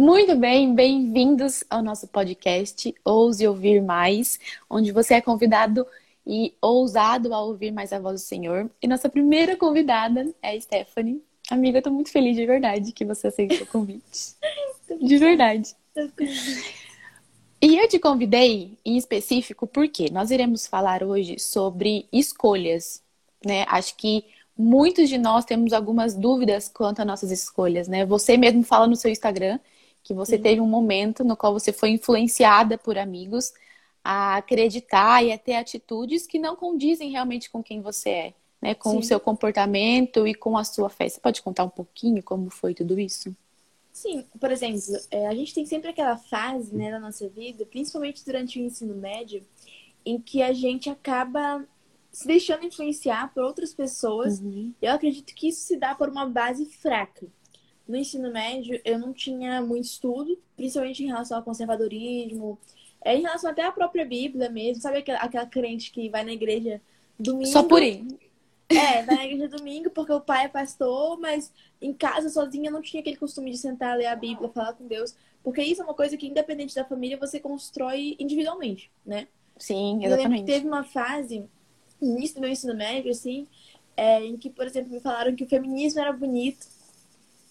Muito bem, bem-vindos ao nosso podcast Ouse Ouvir Mais, onde você é convidado e ousado a ouvir mais a voz do Senhor. E nossa primeira convidada é a Stephanie. Amiga, eu tô muito feliz de verdade que você aceitou o convite. de verdade. E eu te convidei em específico porque nós iremos falar hoje sobre escolhas, né? Acho que muitos de nós temos algumas dúvidas quanto às nossas escolhas, né? Você mesmo fala no seu Instagram que você Sim. teve um momento no qual você foi influenciada por amigos a acreditar e a ter atitudes que não condizem realmente com quem você é, né? Com Sim. o seu comportamento e com a sua fé. Você pode contar um pouquinho como foi tudo isso? Sim, por exemplo, é, a gente tem sempre aquela fase né, na nossa vida, principalmente durante o ensino médio, em que a gente acaba se deixando influenciar por outras pessoas. Uhum. Eu acredito que isso se dá por uma base fraca no ensino médio eu não tinha muito estudo, principalmente em relação ao conservadorismo, é, em relação até à própria Bíblia mesmo. Sabe aquela, aquela crente que vai na igreja domingo? Só por ir. É, vai na igreja domingo porque o pai é pastor, mas em casa sozinha não tinha aquele costume de sentar, ler a Bíblia, falar com Deus. Porque isso é uma coisa que, independente da família, você constrói individualmente, né? Sim, exatamente. teve uma fase, no início do meu ensino médio, assim, é, em que, por exemplo, me falaram que o feminismo era bonito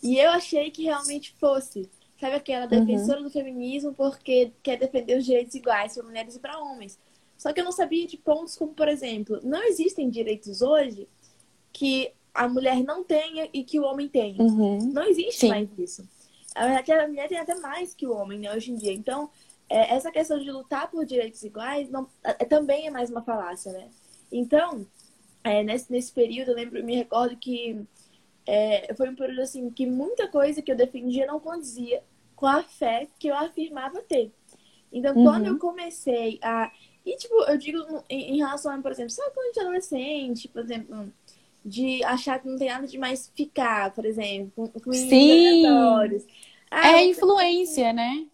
e eu achei que realmente fosse. Sabe aquela uhum. defensora uhum. do feminismo porque quer defender os direitos iguais para mulheres e para homens. Só que eu não sabia de pontos como, por exemplo, não existem direitos hoje que a mulher não tenha e que o homem tenha. Uhum. Não existe Sim. mais isso. A verdade, a mulher tem até mais que o homem, né, hoje em dia. Então, é, essa questão de lutar por direitos iguais não, é, também é mais uma falácia, né? Então, é, nesse, nesse período, eu lembro, me recordo que é, foi um período assim que muita coisa que eu defendia não condizia com a fé que eu afirmava ter. Então, uhum. quando eu comecei a. E, tipo, eu digo em, em relação a, por exemplo, sabe quando a gente é adolescente, por exemplo, de achar que não tem nada de mais ficar, por exemplo, com, com Sim. Ah, é influência, né?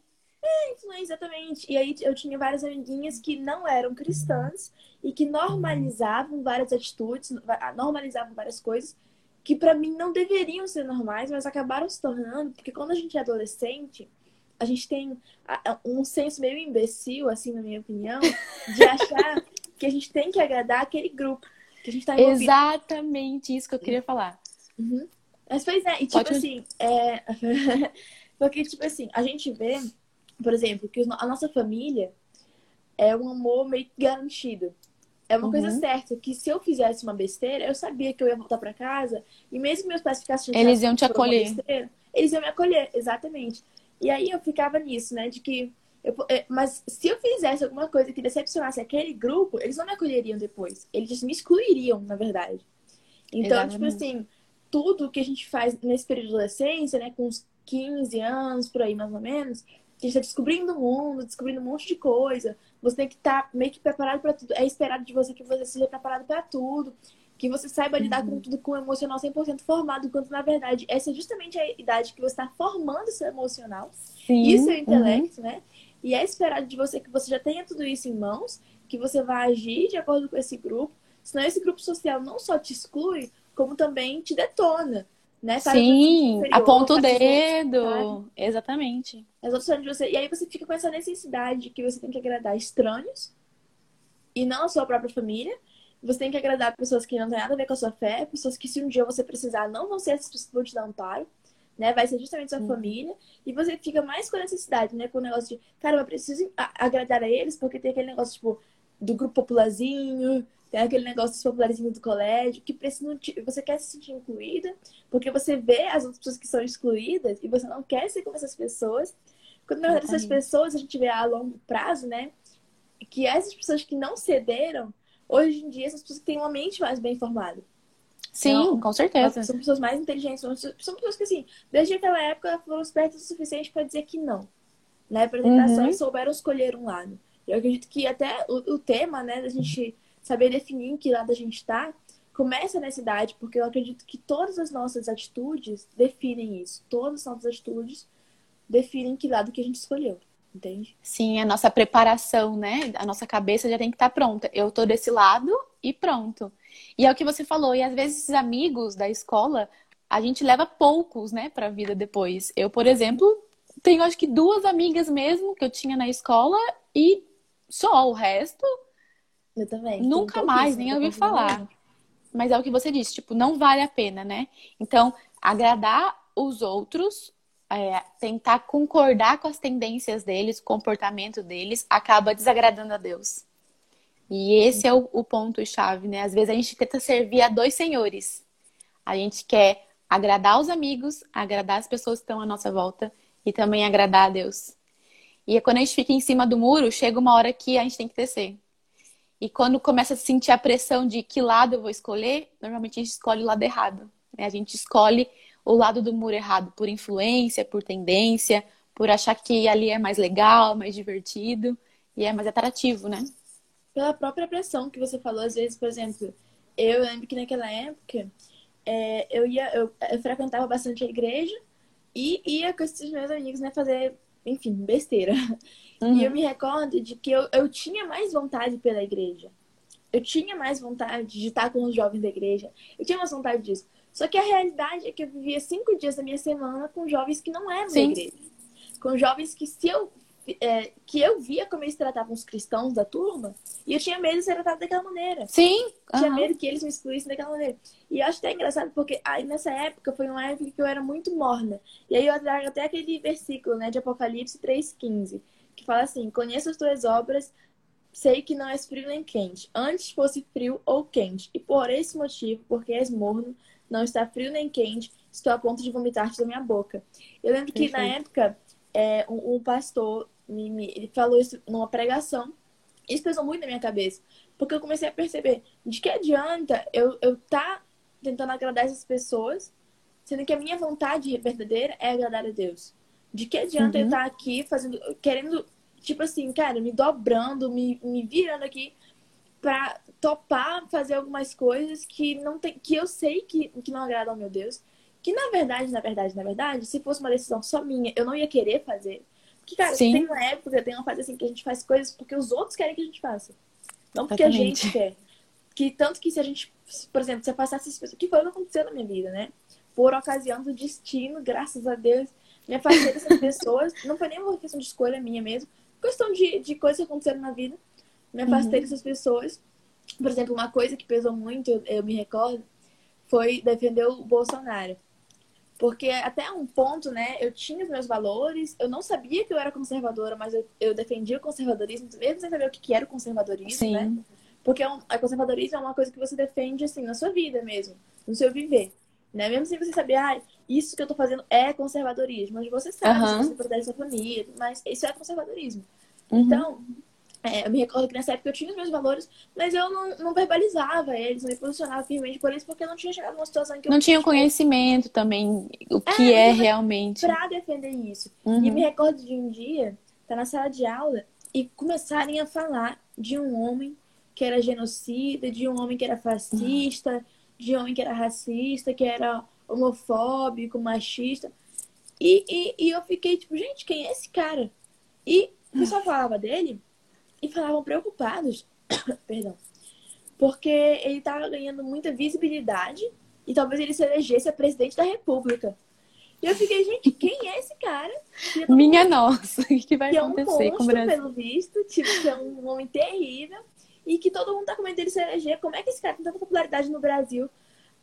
É, influência, exatamente. E aí eu tinha várias amiguinhas que não eram cristãs e que normalizavam várias atitudes, normalizavam várias coisas que para mim não deveriam ser normais, mas acabaram se tornando, porque quando a gente é adolescente, a gente tem um senso meio imbecil, assim, na minha opinião, de achar que a gente tem que agradar aquele grupo que a gente tá envolvido. Exatamente isso que eu queria falar. Uhum. Mas, pois é, e tipo assim, é... porque, tipo assim, a gente vê, por exemplo, que a nossa família é um amor meio garantido. É uma uhum. coisa certa, que se eu fizesse uma besteira, eu sabia que eu ia voltar para casa, e mesmo que meus pais ficassem Eles iam te acolher. Besteira, eles iam me acolher, exatamente. E aí eu ficava nisso, né? De que. Eu, é, mas se eu fizesse alguma coisa que decepcionasse aquele grupo, eles não me acolheriam depois. Eles me excluiriam, na verdade. Então, tipo Exatamente. tipo assim, tudo que a gente faz nesse período de adolescência, né? Com uns 15 anos, por aí mais ou menos, a gente tá descobrindo o mundo, descobrindo um monte de coisa. Você tem que estar tá meio que preparado para tudo. É esperado de você que você seja preparado para tudo. Que você saiba lidar uhum. com tudo com o emocional 100% formado. Enquanto, na verdade, essa é justamente a idade que você está formando seu emocional Sim. e seu intelecto, uhum. né? E é esperado de você que você já tenha tudo isso em mãos, que você vai agir de acordo com esse grupo. Senão esse grupo social não só te exclui, como também te detona né? Sim, aponta o dedo. Exatamente. Exatamente. Você... E aí você fica com essa necessidade de que você tem que agradar estranhos e não a sua própria família. Você tem que agradar pessoas que não têm nada a ver com a sua fé, pessoas que se um dia você precisar não vão ser essas pessoas que vão te dar amparo, né? Vai ser justamente sua hum. família. E você fica mais com a necessidade, né? Com o negócio de, cara, eu preciso agradar a eles, porque tem aquele negócio, tipo, do grupo popularzinho, tem aquele negócio dos popularezinhos do colégio, que precisa, você quer se sentir incluída, porque você vê as outras pessoas que são excluídas e você não quer ser como essas pessoas. Quando na verdade essas pessoas a gente vê a longo prazo, né? Que essas pessoas que não cederam, hoje em dia, essas pessoas que têm uma mente mais bem formada. Sim, então, com certeza. São pessoas mais inteligentes, são pessoas que, assim, desde aquela época foram espertas o suficiente para dizer que não. Na apresentação uhum. souberam escolher um lado. Eu acredito que até o, o tema, né, da gente saber definir em que lado a gente está, começa nessa idade, porque eu acredito que todas as nossas atitudes definem isso. Todas as nossas atitudes definem que lado que a gente escolheu. Entende? Sim, a nossa preparação, né? A nossa cabeça já tem que estar tá pronta. Eu tô desse lado e pronto. E é o que você falou. E às vezes esses amigos da escola, a gente leva poucos, né, para a vida depois. Eu, por exemplo, tenho acho que duas amigas mesmo que eu tinha na escola e só o resto. Eu também. Nunca mais, nem ouvi falar. Mas é o que você disse, tipo, não vale a pena, né? Então, agradar os outros, é, tentar concordar com as tendências deles, o comportamento deles, acaba desagradando a Deus. E esse é o, o ponto-chave, né? Às vezes a gente tenta servir a dois senhores. A gente quer agradar os amigos, agradar as pessoas que estão à nossa volta e também agradar a Deus. E é quando a gente fica em cima do muro, chega uma hora que a gente tem que descer. E quando começa a sentir a pressão de que lado eu vou escolher, normalmente a gente escolhe o lado errado. Né? A gente escolhe o lado do muro errado por influência, por tendência, por achar que ali é mais legal, mais divertido e é mais atrativo, né? Pela própria pressão que você falou, às vezes, por exemplo, eu lembro que naquela época é, eu ia, eu, eu, frequentava bastante a igreja e ia com esses meus amigos, né, fazer, enfim, besteira. Uhum. E eu me recordo de que eu, eu tinha mais vontade pela igreja. Eu tinha mais vontade de estar com os jovens da igreja. Eu tinha mais vontade disso. Só que a realidade é que eu vivia cinco dias da minha semana com jovens que não eram Sim. da igreja. Com jovens que se eu é, que eu via como eles tratavam os cristãos da turma e eu tinha medo de ser tratado daquela maneira. Sim. Uhum. Tinha medo que eles me excluíssem daquela maneira. E eu acho até engraçado porque aí nessa época foi uma época que eu era muito morna. E aí eu trago até aquele versículo né, de Apocalipse 3,15, que fala assim: Conheço as tuas obras, sei que não és frio nem quente. Antes fosse frio ou quente. E por esse motivo, porque és morno, não está frio nem quente, estou a ponto de vomitar-te da minha boca. Eu lembro que Perfeito. na época é, um, um pastor me, me, ele falou isso numa pregação. Isso pesou muito na minha cabeça. Porque eu comecei a perceber de que adianta eu, eu tá tentando agradar essas pessoas, sendo que a minha vontade verdadeira é agradar a Deus. De que adianta uhum. eu estar aqui fazendo, querendo, tipo assim, cara, me dobrando, me, me virando aqui pra topar fazer algumas coisas que não tem, que eu sei que, que não agradam ao meu Deus. Que na verdade, na verdade, na verdade, se fosse uma decisão só minha, eu não ia querer fazer. Que, cara, Sim. tem uma época, tem uma fase assim que a gente faz coisas porque os outros querem que a gente faça. Não porque Exatamente. a gente quer. Que tanto que se a gente, por exemplo, se afastasse essas pessoas, que foi o que aconteceu na minha vida, né? Por ocasião do destino, graças a Deus, me afastei dessas pessoas. Não foi nem uma questão de escolha minha mesmo. Questão de, de coisas que aconteceram na vida. Me afastei uhum. dessas pessoas. Por exemplo, uma coisa que pesou muito, eu, eu me recordo, foi defender o Bolsonaro. Porque até um ponto, né, eu tinha os meus valores, eu não sabia que eu era conservadora, mas eu, eu defendia o conservadorismo, mesmo sem saber o que era o conservadorismo, Sim. né? Porque é um, a conservadorismo é uma coisa que você defende, assim, na sua vida mesmo, no seu viver. Né? Mesmo sem você saber, ah, isso que eu tô fazendo é conservadorismo. Mas você sabe, uhum. você protege sua família, mas isso é conservadorismo. Uhum. Então, é, eu me recordo que nessa época eu tinha os meus valores, mas eu não, não verbalizava eles, não me posicionava firmemente por isso, porque eu não tinha chegado numa situação que eu Não tinha conhecimento também, o que é, é realmente. Pra defender isso. Uhum. E me recordo de um dia, tá na sala de aula, e começarem a falar de um homem que era genocida, de um homem que era fascista, de um homem que era racista, que era homofóbico, machista. E, e, e eu fiquei tipo, gente, quem é esse cara? E o pessoal falava dele e falavam preocupados, perdão, porque ele estava ganhando muita visibilidade e talvez ele se elegesse a presidente da República. E eu fiquei, gente, quem é esse cara? Minha mundo, nossa, o que vai que acontecer é um monstro, pelo visto, tipo, que é um homem terrível e que todo mundo tá com medo dele se eleger. Como é que esse cara tem tanta popularidade no Brasil?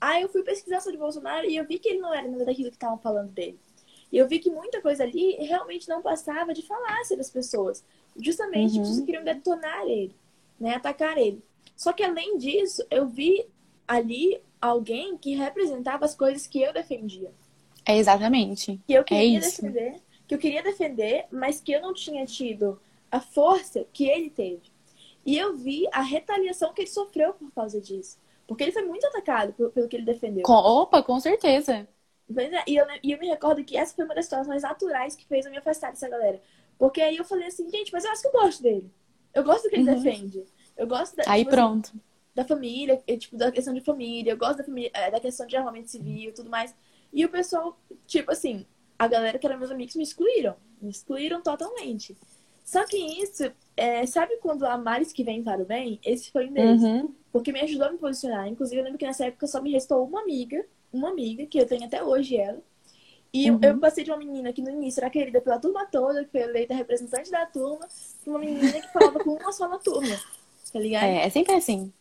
Aí eu fui pesquisar sobre Bolsonaro e eu vi que ele não era nada daquilo que estavam falando dele. E eu vi que muita coisa ali realmente não passava de falácia das pessoas. Justamente uhum. porque queriam detonar ele, né? Atacar ele. Só que além disso, eu vi ali alguém que representava as coisas que eu defendia. É exatamente. Que eu queria é defender, que eu queria defender, mas que eu não tinha tido a força que ele teve. E eu vi a retaliação que ele sofreu por causa disso. Porque ele foi muito atacado pelo, pelo que ele defendeu. Com, opa, com certeza. É, e eu, e eu me recordo que essa foi uma das situações naturais que fez eu me afastar dessa galera. Porque aí eu falei assim, gente, mas eu acho que eu gosto dele. Eu gosto do que ele uhum. defende. Eu gosto da, Aí tipo, assim, pronto. Assim, da família, tipo, da questão de família, eu gosto da, família, é, da questão de armamento civil e tudo mais. E o pessoal, tipo assim, a galera que eram meus amigos me excluíram. Me excluíram totalmente. Só que isso, é, sabe quando há males que vem para o bem? Esse foi um deles. Uhum. Porque me ajudou a me posicionar. Inclusive, eu lembro que nessa época só me restou uma amiga, uma amiga, que eu tenho até hoje ela, E uhum. eu passei de uma menina que no início era querida pela turma toda, que foi eleita representante da turma, pra uma menina que falava com uma só na turma. Tá ligado? É, é sempre assim.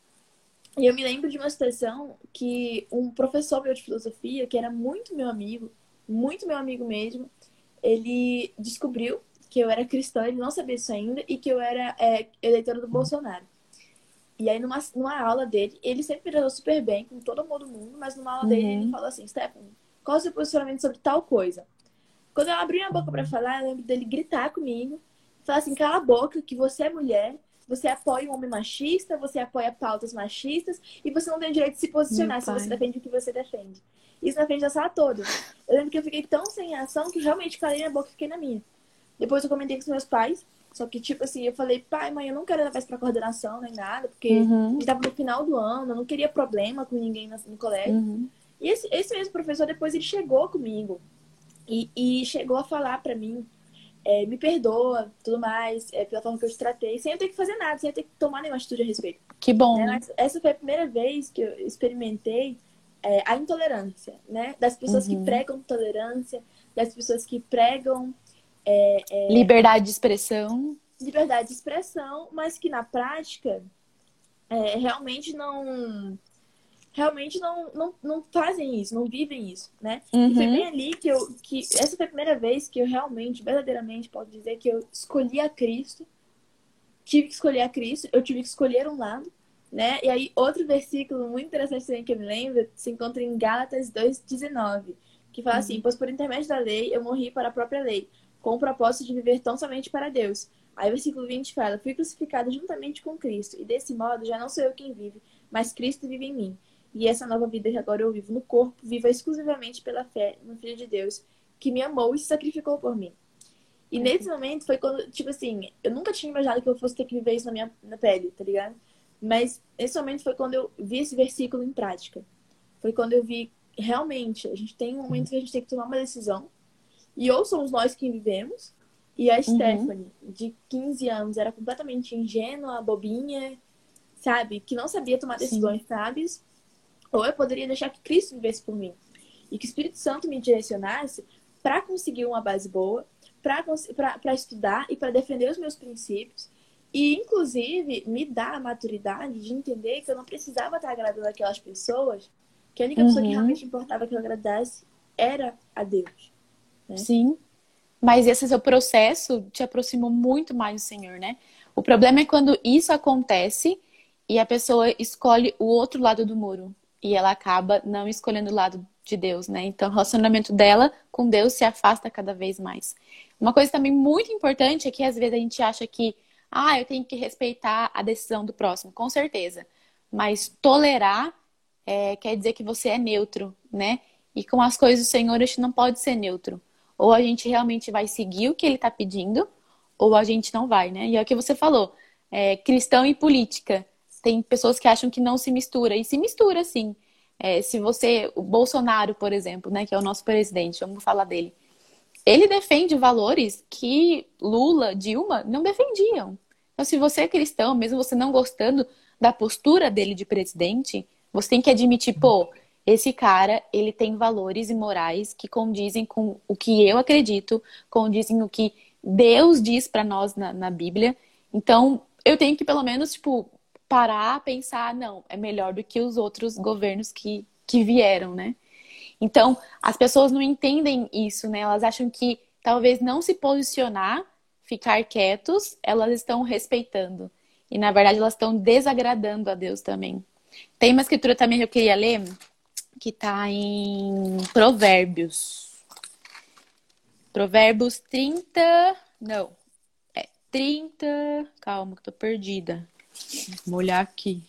E eu me lembro de uma situação que um professor meu de filosofia, que era muito meu amigo, muito meu amigo mesmo, ele descobriu que eu era cristã, ele não sabia isso ainda, e que eu era é, eleitora do Bolsonaro. E aí, numa, numa aula dele, ele sempre me tratou super bem, com todo mundo do mundo, mas numa aula uhum. dele ele falou assim, Stephanie, qual é o seu posicionamento sobre tal coisa? Quando eu abri minha boca para falar, eu lembro dele gritar comigo, falar assim, cala a boca, que você é mulher, você apoia um homem machista, você apoia pautas machistas e você não tem o direito de se posicionar se você defende o que você defende. Isso na frente da sala toda. Eu lembro que eu fiquei tão sem ação que realmente calei minha boca e fiquei na minha. Depois eu comentei com os meus pais, só que, tipo assim, eu falei, pai, mãe, eu não quero levar isso pra coordenação nem nada, porque uhum. a gente tava no final do ano, eu não queria problema com ninguém no, colégio. Uhum. E esse, esse mesmo professor, depois, ele chegou comigo e, e chegou a falar para mim, é, me perdoa, tudo mais, é, pela forma que eu te tratei, sem eu ter que fazer nada, sem eu ter que tomar nenhuma atitude a respeito. Que bom. Né? Essa foi a primeira vez que eu experimentei é, a intolerância, né? Das pessoas uhum. que pregam tolerância, das pessoas que pregam... É, é, liberdade de expressão. Liberdade de expressão, mas que na prática é, realmente não realmente não, não, não fazem isso, não vivem isso, né? Uhum. E foi uhum. bem ali que eu. Que essa foi a primeira vez que eu realmente, verdadeiramente, posso dizer que eu escolhi a Cristo. Tive que escolher a Cristo, eu tive que escolher um lado, né? E aí, outro versículo muito interessante também que eu me lembro se encontra em Gálatas 2,19, que fala assim: uhum. Pois por intermédio da lei eu morri para a própria lei, com o propósito de viver tão somente para Deus. Aí o versículo 20 fala: Fui crucificado juntamente com Cristo, e desse modo já não sou eu quem vive, mas Cristo vive em mim. E essa nova vida que agora eu vivo no corpo, viva exclusivamente pela fé no Filho de Deus, que me amou e se sacrificou por mim. E uhum. nesse momento foi quando, tipo assim, eu nunca tinha imaginado que eu fosse ter que viver isso na minha na pele, tá ligado? Mas esse momento foi quando eu vi esse versículo em prática. Foi quando eu vi realmente, a gente tem um momento que a gente tem que tomar uma decisão. E ou somos nós que vivemos, e a uhum. Stephanie, de 15 anos, era completamente ingênua, bobinha, sabe? Que não sabia tomar decisões sábias. Ou eu poderia deixar que Cristo vivesse por mim. E que o Espírito Santo me direcionasse para conseguir uma base boa, para estudar e para defender os meus princípios. E, inclusive, me dar a maturidade de entender que eu não precisava estar agradando aquelas pessoas, que a única uhum. pessoa que uhum. realmente importava que eu agradasse era a Deus. Né? Sim. Mas esse seu processo te aproximou muito mais do Senhor, né? O problema é quando isso acontece e a pessoa escolhe o outro lado do muro e ela acaba não escolhendo o lado de Deus, né? Então, o relacionamento dela com Deus se afasta cada vez mais. Uma coisa também muito importante é que às vezes a gente acha que, ah, eu tenho que respeitar a decisão do próximo, com certeza. Mas tolerar é, quer dizer que você é neutro, né? E com as coisas do Senhor, a gente não pode ser neutro. Ou a gente realmente vai seguir o que ele está pedindo, ou a gente não vai, né? E é o que você falou, é, cristão e política tem pessoas que acham que não se mistura, e se mistura sim. É, se você, o Bolsonaro, por exemplo, né, que é o nosso presidente, vamos falar dele, ele defende valores que Lula, Dilma não defendiam. Então, se você é cristão, mesmo você não gostando da postura dele de presidente, você tem que admitir, pô, esse cara, ele tem valores e morais que condizem com o que eu acredito, condizem com o que Deus diz para nós na, na Bíblia. Então, eu tenho que, pelo menos, tipo, parar, pensar, não, é melhor do que os outros governos que, que vieram, né? Então, as pessoas não entendem isso, né? Elas acham que talvez não se posicionar, ficar quietos, elas estão respeitando. E na verdade elas estão desagradando a Deus também. Tem uma escritura também que eu queria ler, que está em Provérbios. Provérbios 30. Não. É 30. Calma, que tô perdida. Vou olhar aqui.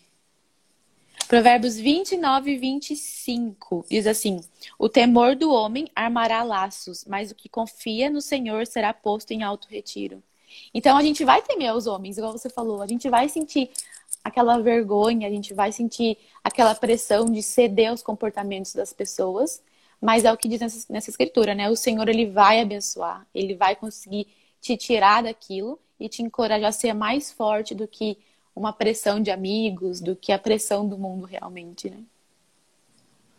Provérbios 29 e 25 diz assim: O temor do homem armará laços, mas o que confia no Senhor será posto em alto retiro. Então a gente vai temer os homens, igual você falou, a gente vai sentir aquela vergonha, a gente vai sentir aquela pressão de ceder aos comportamentos das pessoas, mas é o que diz nessa, nessa escritura, né? O Senhor ele vai abençoar, ele vai conseguir te tirar daquilo e te encorajar a ser mais forte do que uma pressão de amigos do que a pressão do mundo realmente, né?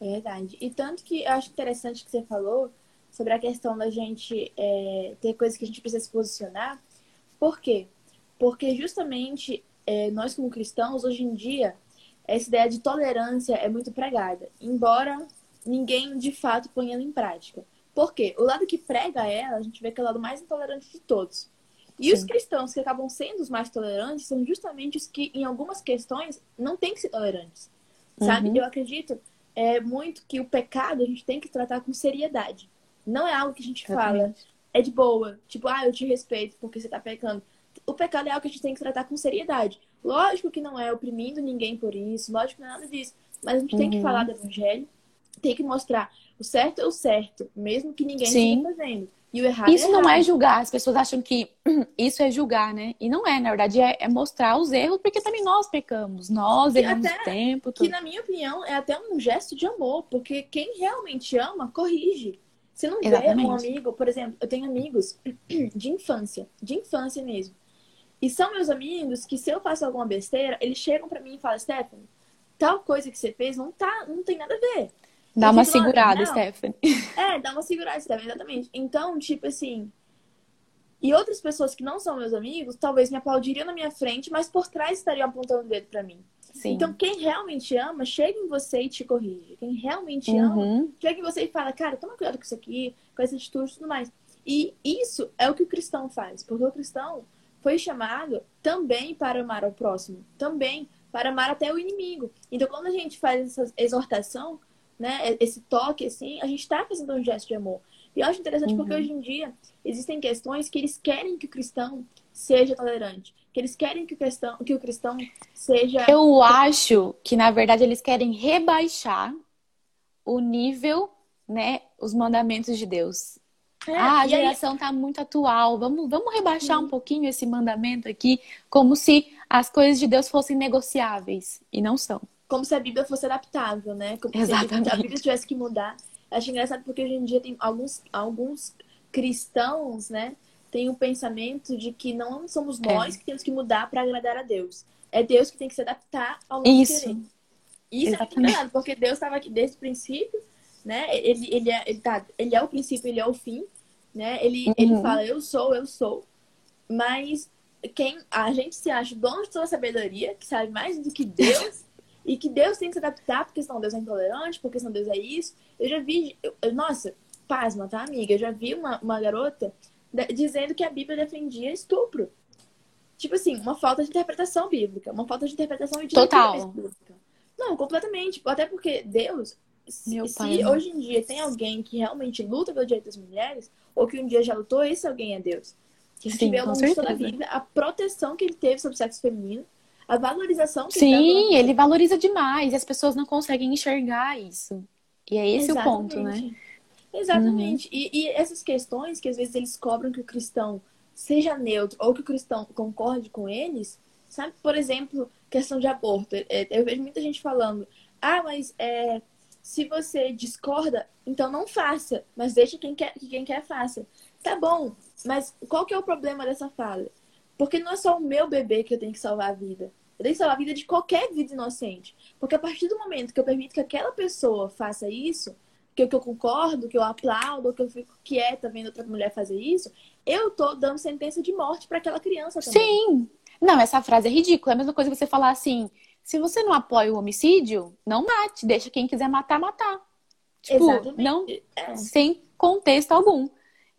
Verdade. E tanto que eu acho interessante que você falou sobre a questão da gente é, ter coisas que a gente precisa se posicionar. Por quê? Porque justamente é, nós como cristãos, hoje em dia, essa ideia de tolerância é muito pregada, embora ninguém de fato ponha ela em prática. Por quê? O lado que prega ela, a gente vê que é o lado mais intolerante de todos. E Sim. os cristãos que acabam sendo os mais tolerantes são justamente os que, em algumas questões, não têm que ser tolerantes. Sabe? Uhum. Eu acredito é, muito que o pecado a gente tem que tratar com seriedade. Não é algo que a gente fala, é de boa. Tipo, ah, eu te respeito porque você tá pecando. O pecado é algo que a gente tem que tratar com seriedade. Lógico que não é oprimindo ninguém por isso, lógico que não é nada disso. Mas a gente uhum. tem que uhum. falar do evangelho, tem que mostrar o certo é o certo, mesmo que ninguém Sim. esteja fazendo. E o errado isso é não é julgar. As pessoas acham que isso é julgar, né? E não é, na verdade, é, é mostrar os erros, porque também nós pecamos. Nós erramos o tempo. Tudo. Que, na minha opinião, é até um gesto de amor, porque quem realmente ama, corrige. Se não Exatamente. vê um amigo, por exemplo, eu tenho amigos de infância, de infância mesmo. E são meus amigos que, se eu faço alguma besteira, eles chegam para mim e falam, Stephanie, tal coisa que você fez não, tá, não tem nada a ver. Dá uma segurada, Stephanie. É, dá uma segurada, Stephanie, exatamente. Então, tipo assim. E outras pessoas que não são meus amigos, talvez me aplaudiriam na minha frente, mas por trás estariam apontando o dedo pra mim. Sim. Então, quem realmente ama, chega em você e te corrige. Quem realmente uhum. ama, chega em você e fala, cara, toma cuidado com isso aqui, com essa atitude e tudo mais. E isso é o que o cristão faz, porque o cristão foi chamado também para amar ao próximo, também para amar até o inimigo. Então, quando a gente faz essa exortação, né, esse toque, assim, a gente está fazendo um gesto de amor. E eu acho interessante uhum. porque hoje em dia existem questões que eles querem que o cristão seja tolerante, que eles querem que o cristão, que o cristão seja. Eu acho que na verdade eles querem rebaixar o nível, né, os mandamentos de Deus. É, ah, a geração está muito atual. Vamos, vamos rebaixar um pouquinho esse mandamento aqui, como se as coisas de Deus fossem negociáveis e não são como se a Bíblia fosse adaptável, né? Como Exatamente. se a Bíblia tivesse que mudar. Acho engraçado porque hoje em dia tem alguns, alguns cristãos, né? Tem o um pensamento de que não somos é. nós é. que temos que mudar para agradar a Deus. É Deus que tem que se adaptar ao nosso Isso. querer. Isso Exatamente. é engraçado, porque Deus estava aqui desde o princípio, né? Ele, ele, é, ele, tá, ele é o princípio, ele é o fim, né? Ele, uhum. ele fala, eu sou, eu sou. Mas quem a gente se acha dono de toda a sabedoria, que sabe mais do que Deus, e que Deus tem que se adaptar, porque senão Deus é intolerante, porque senão Deus é isso. Eu já vi, eu, nossa, pasma, tá, amiga? Eu já vi uma, uma garota dizendo que a Bíblia defendia estupro. Tipo assim, uma falta de interpretação bíblica, uma falta de interpretação de Total. bíblica. Não, completamente. Até porque Deus, se, se hoje em dia tem alguém que realmente luta pelo direito das mulheres, ou que um dia já lutou, esse alguém é Deus. Que vê ao longo de toda a vida a proteção que ele teve sobre o sexo feminino a valorização que Sim, ele valoriza demais e as pessoas não conseguem enxergar isso. E é esse Exatamente. o ponto, né? Exatamente. Uhum. E, e, essas questões que às vezes eles cobram que o cristão seja neutro ou que o cristão concorde com eles, sabe? Por exemplo, questão de aborto. É, eu vejo muita gente falando, ah, mas é, se você discorda, então não faça, mas deixa quem quer, que quem quer faça. Tá bom, mas qual que é o problema dessa fala? Porque não é só o meu bebê que eu tenho que salvar a vida. Eu tenho que salvar a vida de qualquer vida inocente. Porque a partir do momento que eu permito que aquela pessoa faça isso, que eu, que eu concordo, que eu aplaudo, que eu fico quieta vendo outra mulher fazer isso, eu tô dando sentença de morte para aquela criança também. Sim! Não, essa frase é ridícula. É a mesma coisa que você falar assim: se você não apoia o homicídio, não mate. Deixa quem quiser matar, matar. Tipo, Exatamente. não. É. Sem contexto algum.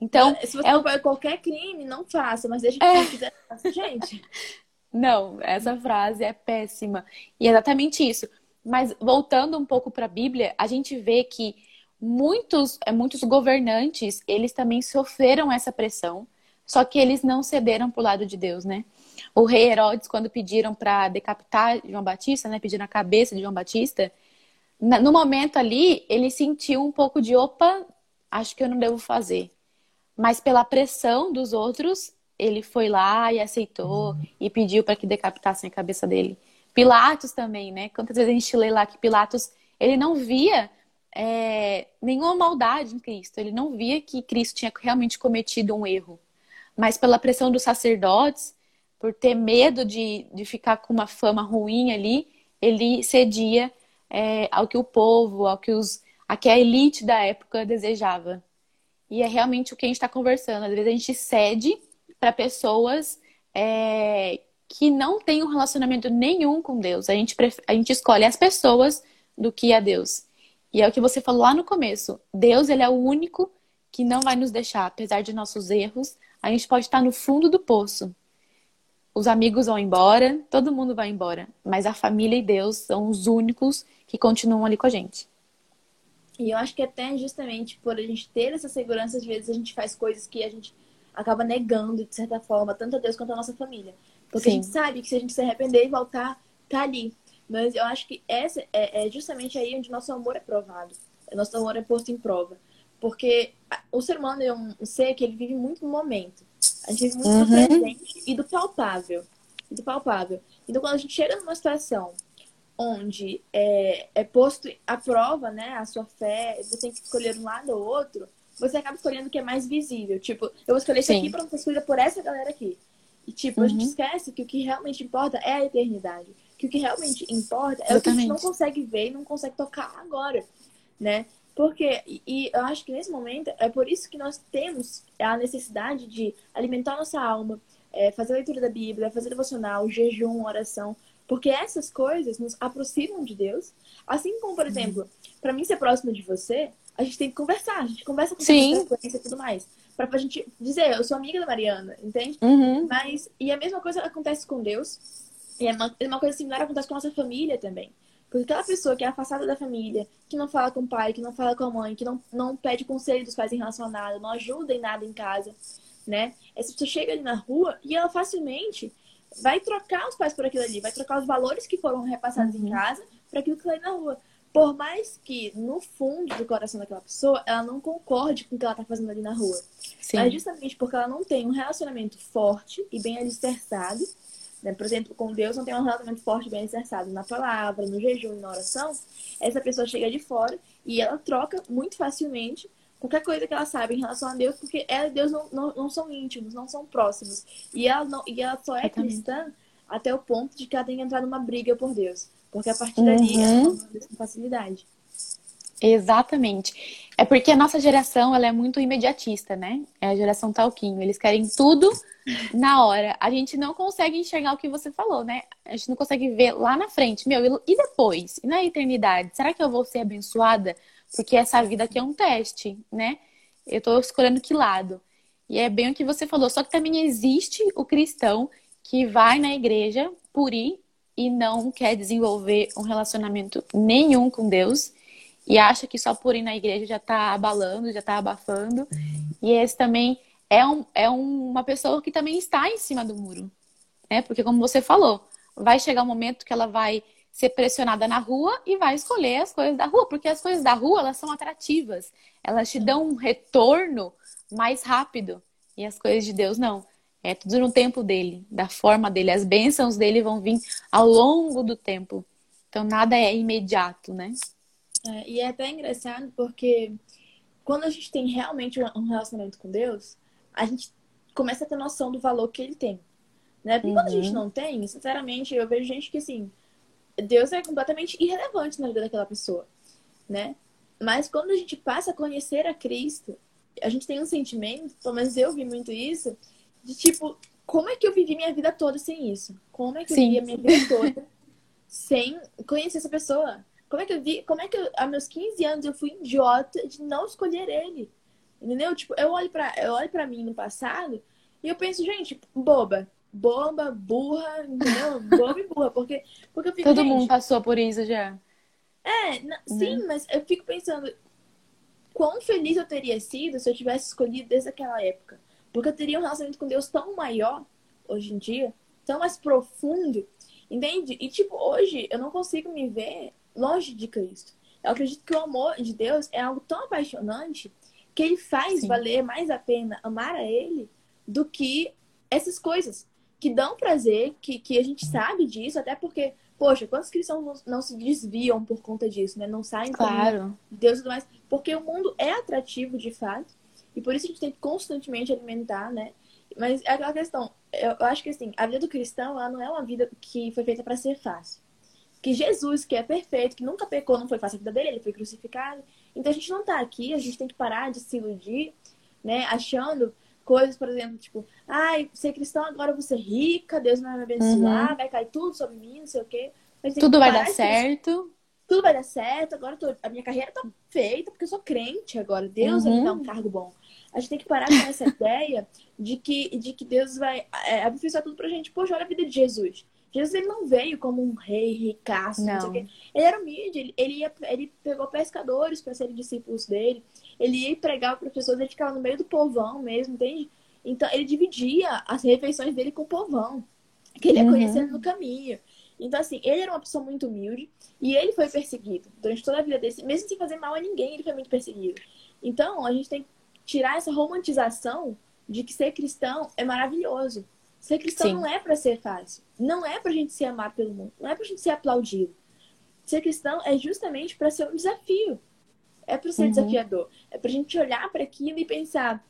Então, se você é... apoia qualquer crime, não faça, mas deixa que é... quiser faça, gente. Não, essa frase é péssima. E é exatamente isso. Mas voltando um pouco para a Bíblia, a gente vê que muitos, é, muitos governantes, eles também sofreram essa pressão, só que eles não cederam para o lado de Deus, né? O rei Herodes, quando pediram para decapitar João Batista, né, pediram a cabeça de João Batista, no momento ali, ele sentiu um pouco de opa, acho que eu não devo fazer. Mas pela pressão dos outros, ele foi lá e aceitou uhum. e pediu para que decapitassem a cabeça dele. Pilatos também, né? Quantas vezes a gente lê lá que Pilatos, ele não via é, nenhuma maldade em Cristo. Ele não via que Cristo tinha realmente cometido um erro. Mas pela pressão dos sacerdotes, por ter medo de, de ficar com uma fama ruim ali, ele cedia é, ao que o povo, ao que, os, a que a elite da época desejava. E é realmente o que a gente está conversando. Às vezes a gente cede para pessoas é, que não têm um relacionamento nenhum com Deus. A gente, a gente escolhe as pessoas do que a Deus. E é o que você falou lá no começo. Deus, ele é o único que não vai nos deixar, apesar de nossos erros. A gente pode estar no fundo do poço. Os amigos vão embora, todo mundo vai embora, mas a família e Deus são os únicos que continuam ali com a gente. E eu acho que até justamente por a gente ter essa segurança, às vezes a gente faz coisas que a gente acaba negando, de certa forma, tanto a Deus quanto a nossa família. Porque Sim. a gente sabe que se a gente se arrepender e voltar, tá ali. Mas eu acho que essa é, é justamente aí onde nosso amor é provado. Nosso amor é posto em prova. Porque o ser humano é um ser que ele vive muito no momento. A gente vive muito uhum. do presente e do palpável. E do palpável. Então, quando a gente chega numa situação onde é, é posto à prova, né, a sua fé, você tem que escolher um lado ou outro, você acaba escolhendo o que é mais visível. Tipo, eu vou escolher isso aqui para não ser escolhida por essa galera aqui. E, tipo, uhum. a gente uhum. esquece que o que realmente importa é a eternidade. Que o que realmente importa é Exatamente. o que a gente não consegue ver e não consegue tocar agora, né? Porque, e eu acho que nesse momento, é por isso que nós temos a necessidade de alimentar nossa alma, é, fazer a leitura da Bíblia, fazer devocional, jejum, oração, porque essas coisas nos aproximam de Deus. Assim como, por exemplo, uhum. para mim ser próximo de você, a gente tem que conversar, a gente conversa com Sim. frequência e tudo mais. Pra, pra gente dizer, eu sou amiga da Mariana, entende? Uhum. Mas, e a mesma coisa acontece com Deus, e é uma, uma coisa similar acontece com a nossa família também. Porque aquela pessoa que é afastada da família, que não fala com o pai, que não fala com a mãe, que não, não pede conselho dos pais em relação a nada, não ajuda em nada em casa, né? Essa pessoa chega ali na rua e ela facilmente vai trocar os pais por aquilo ali, vai trocar os valores que foram repassados uhum. em casa para aquilo que está ali na rua. Por mais que, no fundo do coração daquela pessoa, ela não concorde com o que ela está fazendo ali na rua. Sim. Mas justamente porque ela não tem um relacionamento forte e bem alicerçado, né? por exemplo, com Deus não tem um relacionamento forte bem alicerçado na palavra, no jejum e na oração, essa pessoa chega de fora e ela troca muito facilmente qualquer coisa que ela sabe em relação a Deus, porque ela e Deus não, não, não são íntimos, não são próximos. E ela, não, e ela só é cristã até o ponto de que ela tem que entrar numa briga por Deus. Porque a partir dali ela não com facilidade. Exatamente. É porque a nossa geração ela é muito imediatista, né? É a geração talquinho. Eles querem tudo na hora. A gente não consegue enxergar o que você falou, né? A gente não consegue ver lá na frente. Meu, e depois? E na eternidade? Será que eu vou ser abençoada? Porque essa vida aqui é um teste, né? Eu tô escolhendo que lado. E é bem o que você falou. Só que também existe o cristão que vai na igreja por ir e não quer desenvolver um relacionamento nenhum com Deus e acha que só por ir na igreja já está abalando, já está abafando. E esse também é, um, é um, uma pessoa que também está em cima do muro. Né? Porque, como você falou, vai chegar um momento que ela vai ser pressionada na rua e vai escolher as coisas da rua, porque as coisas da rua elas são atrativas, elas te dão um retorno mais rápido e as coisas de Deus não. É tudo no tempo dele, da forma dele. As bênçãos dele vão vir ao longo do tempo. Então nada é imediato, né? É, e é até engraçado porque quando a gente tem realmente um relacionamento com Deus, a gente começa a ter noção do valor que ele tem. Né? Porque uhum. quando a gente uhum. não tem, sinceramente, eu vejo gente que assim, Deus é completamente irrelevante na vida daquela pessoa, né? Mas quando a gente passa a conhecer a Cristo, a gente tem um sentimento, pelo menos eu vi muito isso, de tipo, como é que eu vivi minha vida toda sem isso? Como é que eu Sim. vivi a minha vida toda sem conhecer essa pessoa? Como é que eu vi, como é que eu, há meus 15 anos eu fui idiota de não escolher ele? Entendeu? Tipo, eu olho para eu olho para mim no passado e eu penso, gente, boba, bomba, burra, entendeu? Boba e burra, porque porque eu fico, Todo gente, mundo passou por isso já. É, não, sim, mas eu fico pensando quão feliz eu teria sido se eu tivesse escolhido desde aquela época. Porque eu teria um relacionamento com Deus tão maior, hoje em dia, tão mais profundo, entende? E, tipo, hoje eu não consigo me ver longe de Cristo. Eu acredito que o amor de Deus é algo tão apaixonante que ele faz Sim. valer mais a pena amar a Ele do que essas coisas que dão prazer, que, que a gente sabe disso, até porque, poxa, quantos cristãos não, se desviam por conta disso, né? Não saem claro. Deus e tudo mais. Porque o mundo é atrativo de fato. E por isso a gente tem que constantemente alimentar, né? Mas é aquela questão, eu, acho que assim, a vida do cristão, ela não é uma vida que foi feita para ser fácil. Que Jesus, que é perfeito, que nunca pecou, não foi fácil a vida dele, ele foi crucificado. Então a gente não tá aqui, a gente tem que parar de se iludir né? Achando coisas, por exemplo, tipo, ai, ser cristão agora ser rica, Deus vai me abençoar, uhum. vai cair tudo sobre mim, não sei o quê. Tudo vai dar certo. Tudo vai dar certo, agora tô... a minha carreira tá feita porque eu sou crente agora. Deus uhum. vai me dar um cargo bom. A gente tem que parar com essa ideia de que, de que Deus vai é, abençoar tudo pra gente. Poxa, olha a vida de Jesus. Jesus ele não veio como um rei ricaço, não, não sei o quê. Ele era humilde, ele, ele, ia, ele pegou pescadores para serem discípulos dele. Ele ia pregar para pessoas, ele ficava no meio do povão mesmo, entende? Então ele dividia as refeições dele com o povão, que ele ia uhum. conhecendo no caminho. Então, assim, ele era uma pessoa muito humilde e ele foi perseguido durante toda a vida dele, mesmo sem fazer mal a ninguém, ele foi muito perseguido. Então, a gente tem que tirar essa romantização de que ser cristão é maravilhoso. Ser cristão Sim. não é para ser fácil. Não é pra gente ser amado pelo mundo. Não é pra gente ser aplaudido. Ser cristão é justamente para ser um desafio. É para ser uhum. desafiador. É pra gente olhar para aquilo e pensar: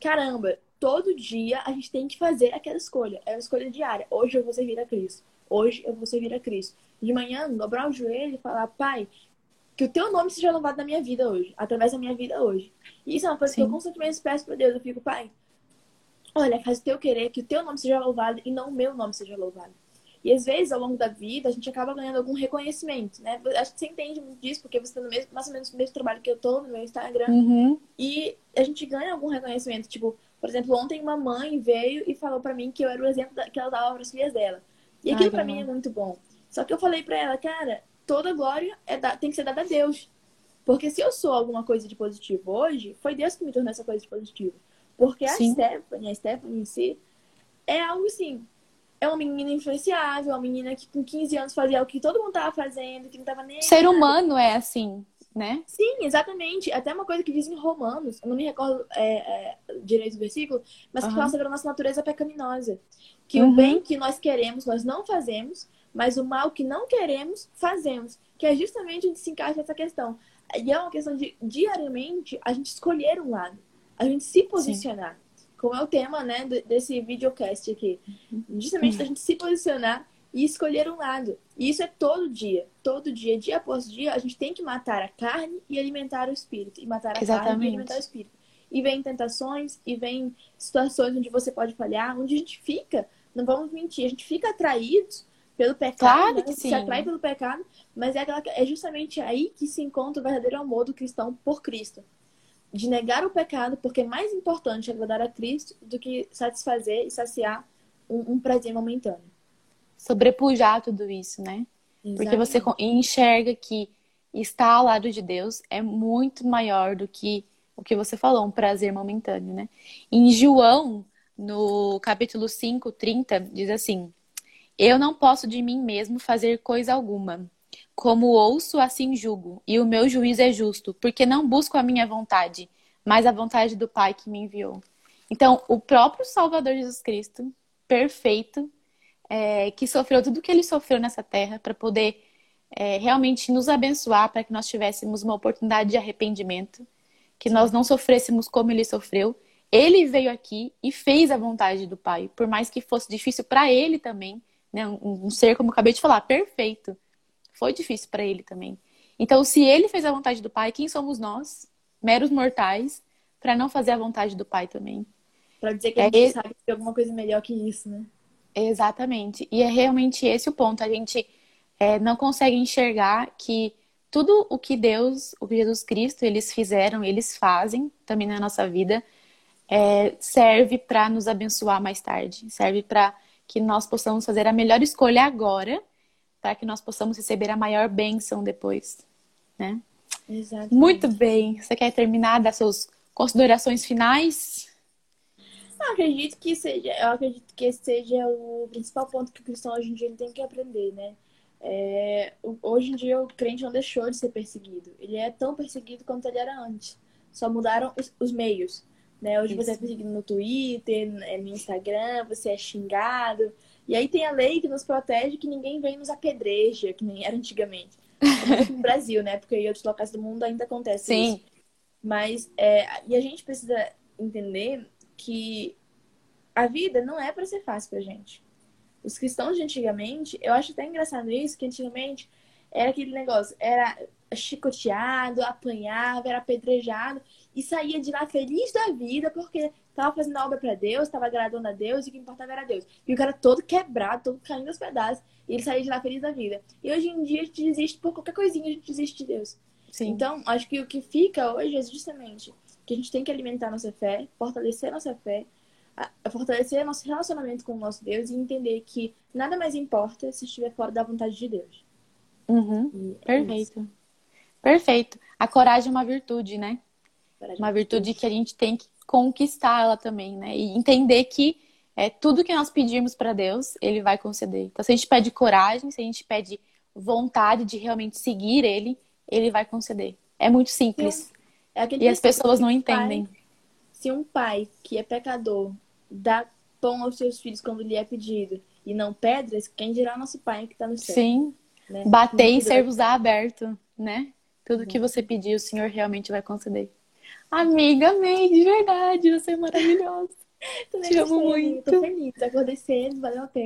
caramba, todo dia a gente tem que fazer aquela escolha. É uma escolha diária. Hoje eu vou servir a Cristo. Hoje eu vou servir a Cristo. De manhã, dobrar o joelho e falar: Pai, que o teu nome seja louvado na minha vida hoje, através da minha vida hoje. E isso é uma coisa Sim. que eu constantemente peço para Deus. Eu fico, Pai, Olha, faz o teu querer, que o teu nome seja louvado e não o meu nome seja louvado. E às vezes, ao longo da vida, a gente acaba ganhando algum reconhecimento, né? Acho que você entende muito disso, porque você está no mesmo, mais ou menos no mesmo trabalho que eu tô no meu Instagram. Uhum. E a gente ganha algum reconhecimento. Tipo, por exemplo, ontem uma mãe veio e falou para mim que eu era o exemplo da, que ela dava para as filhas dela. E aquilo para mim é muito bom. Só que eu falei para ela, cara, toda glória é da, tem que ser dada a Deus. Porque se eu sou alguma coisa de positivo hoje, foi Deus que me tornou essa coisa de positivo. Porque Sim. a Stephanie, a Stephanie em si, é algo assim. É uma menina influenciável, uma menina que com 15 anos fazia o que todo mundo tava fazendo, que não tava nem. Ser humano é assim, né? Sim, exatamente. Até uma coisa que diz em Romanos, eu não me recordo é, é, direito do versículo, mas que uhum. fala sobre a nossa natureza pecaminosa. Que uhum. o bem que nós queremos, nós não fazemos, mas o mal que não queremos, fazemos. Que é justamente gente se encaixa nessa questão. E é uma questão de, diariamente, a gente escolher um lado a gente se posicionar. Sim. Como é o tema, né, desse videocast aqui. Uhum. Justamente uhum. a gente se posicionar e escolher um lado. E isso é todo dia. Todo dia, dia após dia, a gente tem que matar a carne e alimentar o espírito. E matar a Exatamente. carne e alimentar o espírito. E vem tentações, e vem situações onde você pode falhar, onde a gente fica, não vamos mentir, a gente fica atraídos pelo pecado, claro né? que se atrai pelo pecado, mas é, aquela, é justamente aí que se encontra o verdadeiro amor do cristão por Cristo de negar o pecado, porque é mais importante agradar a Cristo do que satisfazer e saciar um, um prazer momentâneo. Sobrepujar tudo isso, né? Exatamente. Porque você enxerga que estar ao lado de Deus é muito maior do que o que você falou, um prazer momentâneo, né? Em João, no capítulo 5, 30, diz assim: Eu não posso de mim mesmo fazer coisa alguma. Como ouço, assim julgo, e o meu juízo é justo, porque não busco a minha vontade, mas a vontade do Pai que me enviou. Então, o próprio Salvador Jesus Cristo, perfeito, é, que sofreu tudo o que ele sofreu nessa terra para poder é, realmente nos abençoar, para que nós tivéssemos uma oportunidade de arrependimento, que nós não sofrêssemos como ele sofreu. Ele veio aqui e fez a vontade do Pai, por mais que fosse difícil para ele também, né? Um, um, ser, como eu acabei de falar, perfeito. Foi difícil para ele também. Então, se ele fez a vontade do Pai, quem somos nós, meros mortais, para não fazer a vontade do Pai também? Para dizer que a é gente sabe que alguma coisa melhor que isso, né? Exatamente. E é realmente esse o ponto. A gente é, não consegue enxergar que tudo o que Deus, o que Jesus Cristo, eles fizeram, eles fazem também na nossa vida, é, serve para nos abençoar mais tarde. Serve para que nós possamos fazer a melhor escolha agora para que nós possamos receber a maior bênção depois, né? Exatamente. Muito bem. Você quer terminar das suas considerações finais? Eu acredito que seja, eu acredito que esse seja o principal ponto que o cristão hoje em dia ele tem que aprender, né? É, hoje em dia o crente não deixou de ser perseguido. Ele é tão perseguido quanto ele era antes. Só mudaram os, os meios. Né? Hoje Isso. você é perseguido no Twitter, no Instagram, você é xingado, e aí tem a lei que nos protege que ninguém vem nos apedreja, que nem era antigamente. no Brasil, né? Porque em outros locais do mundo ainda acontece Sim. isso. Mas, é, e a gente precisa entender que a vida não é para ser fácil pra gente. Os cristãos de antigamente, eu acho até engraçado isso, que antigamente era aquele negócio, era chicoteado, apanhava, era apedrejado e saía de lá feliz da vida porque estava fazendo a obra para Deus, estava agradando a Deus e o que importava era Deus. E o cara todo quebrado, todo caindo aos pedaços e ele saía de lá feliz da vida. E hoje em dia a gente desiste por qualquer coisinha, a gente desiste de Deus. Sim. Então, acho que o que fica hoje é justamente que a gente tem que alimentar nossa fé, fortalecer nossa fé, fortalecer nosso relacionamento com o nosso Deus e entender que nada mais importa se estiver fora da vontade de Deus. Uhum. É Perfeito. Perfeito. A coragem é uma virtude, né? Uma virtude que a gente tem que conquistar ela também, né? E entender que é, tudo que nós pedirmos para Deus, Ele vai conceder. Então, se a gente pede coragem, se a gente pede vontade de realmente seguir Ele, Ele vai conceder. É muito simples. É e as pessoas não entendem. Pai, se um pai que é pecador dá pão aos seus filhos quando lhe é pedido e não pedras, quem dirá nosso pai que está no céu? Sim. Né? Bater e ser-vos aberto, né? Tudo uhum. que você pedir, o Senhor realmente vai conceder. Amiga, amei, de verdade, você é maravilhosa. Te amo muito. Tô feliz, acordei cedo, valeu a pena.